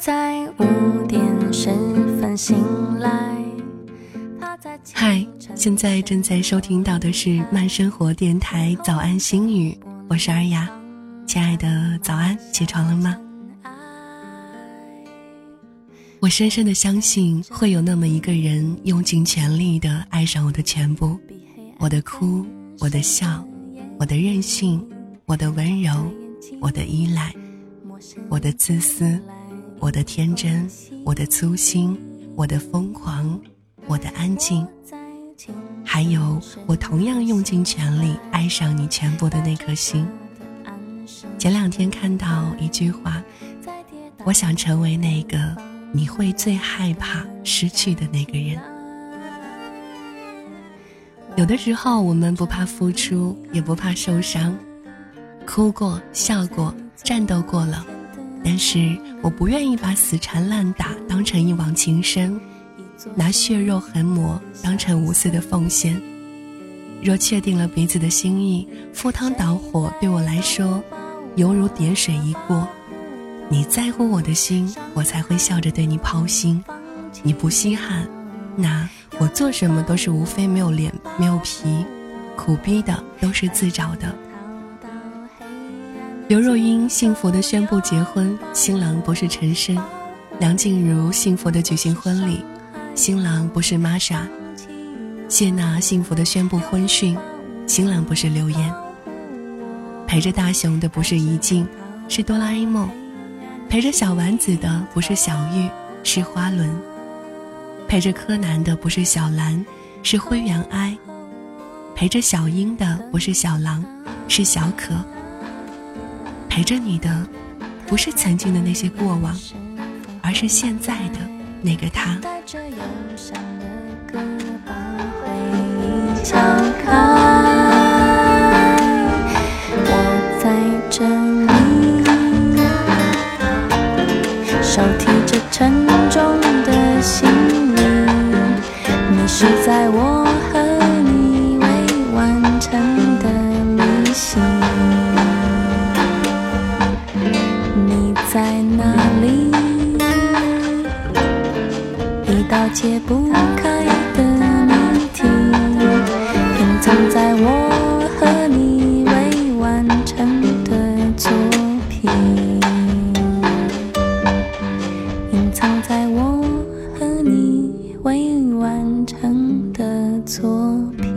在五点十分醒来。嗨，现在正在收听到的是慢生活电台早安心语，我是尔雅，亲爱的早安，起床了吗？我深深的相信，会有那么一个人，用尽全力的爱上我的全部，我的哭，我的笑，我的任性，我的温柔，我的依赖，我的自私，我的天真，我的粗心，我的疯狂，我的安静，还有我同样用尽全力爱上你全部的那颗心。前两天看到一句话，我想成为那个。你会最害怕失去的那个人。有的时候，我们不怕付出，也不怕受伤，哭过、笑过、战斗过了，但是我不愿意把死缠烂打当成一往情深，拿血肉横磨当成无私的奉献。若确定了彼此的心意，赴汤蹈火对我来说，犹如点水一过。你在乎我的心，我才会笑着对你抛心；你不稀罕，那我做什么都是无非没有脸没有皮，苦逼的都是自找的。刘若英幸福的宣布结婚，新郎不是陈升；梁静茹幸福的举行婚礼，新郎不是玛莎；谢娜幸福的宣布婚讯，新郎不是刘岩。陪着大雄的不是怡静，是哆啦 A 梦。陪着小丸子的不是小玉，是花轮；陪着柯南的不是小兰，是灰原哀；陪着小樱的不是小狼，是小可；陪着你的，不是曾经的那些过往，而是现在的那个他。手在哪里一道解不开的谜题隐藏在我和你未完成的作品隐藏在我和你未完成的作品。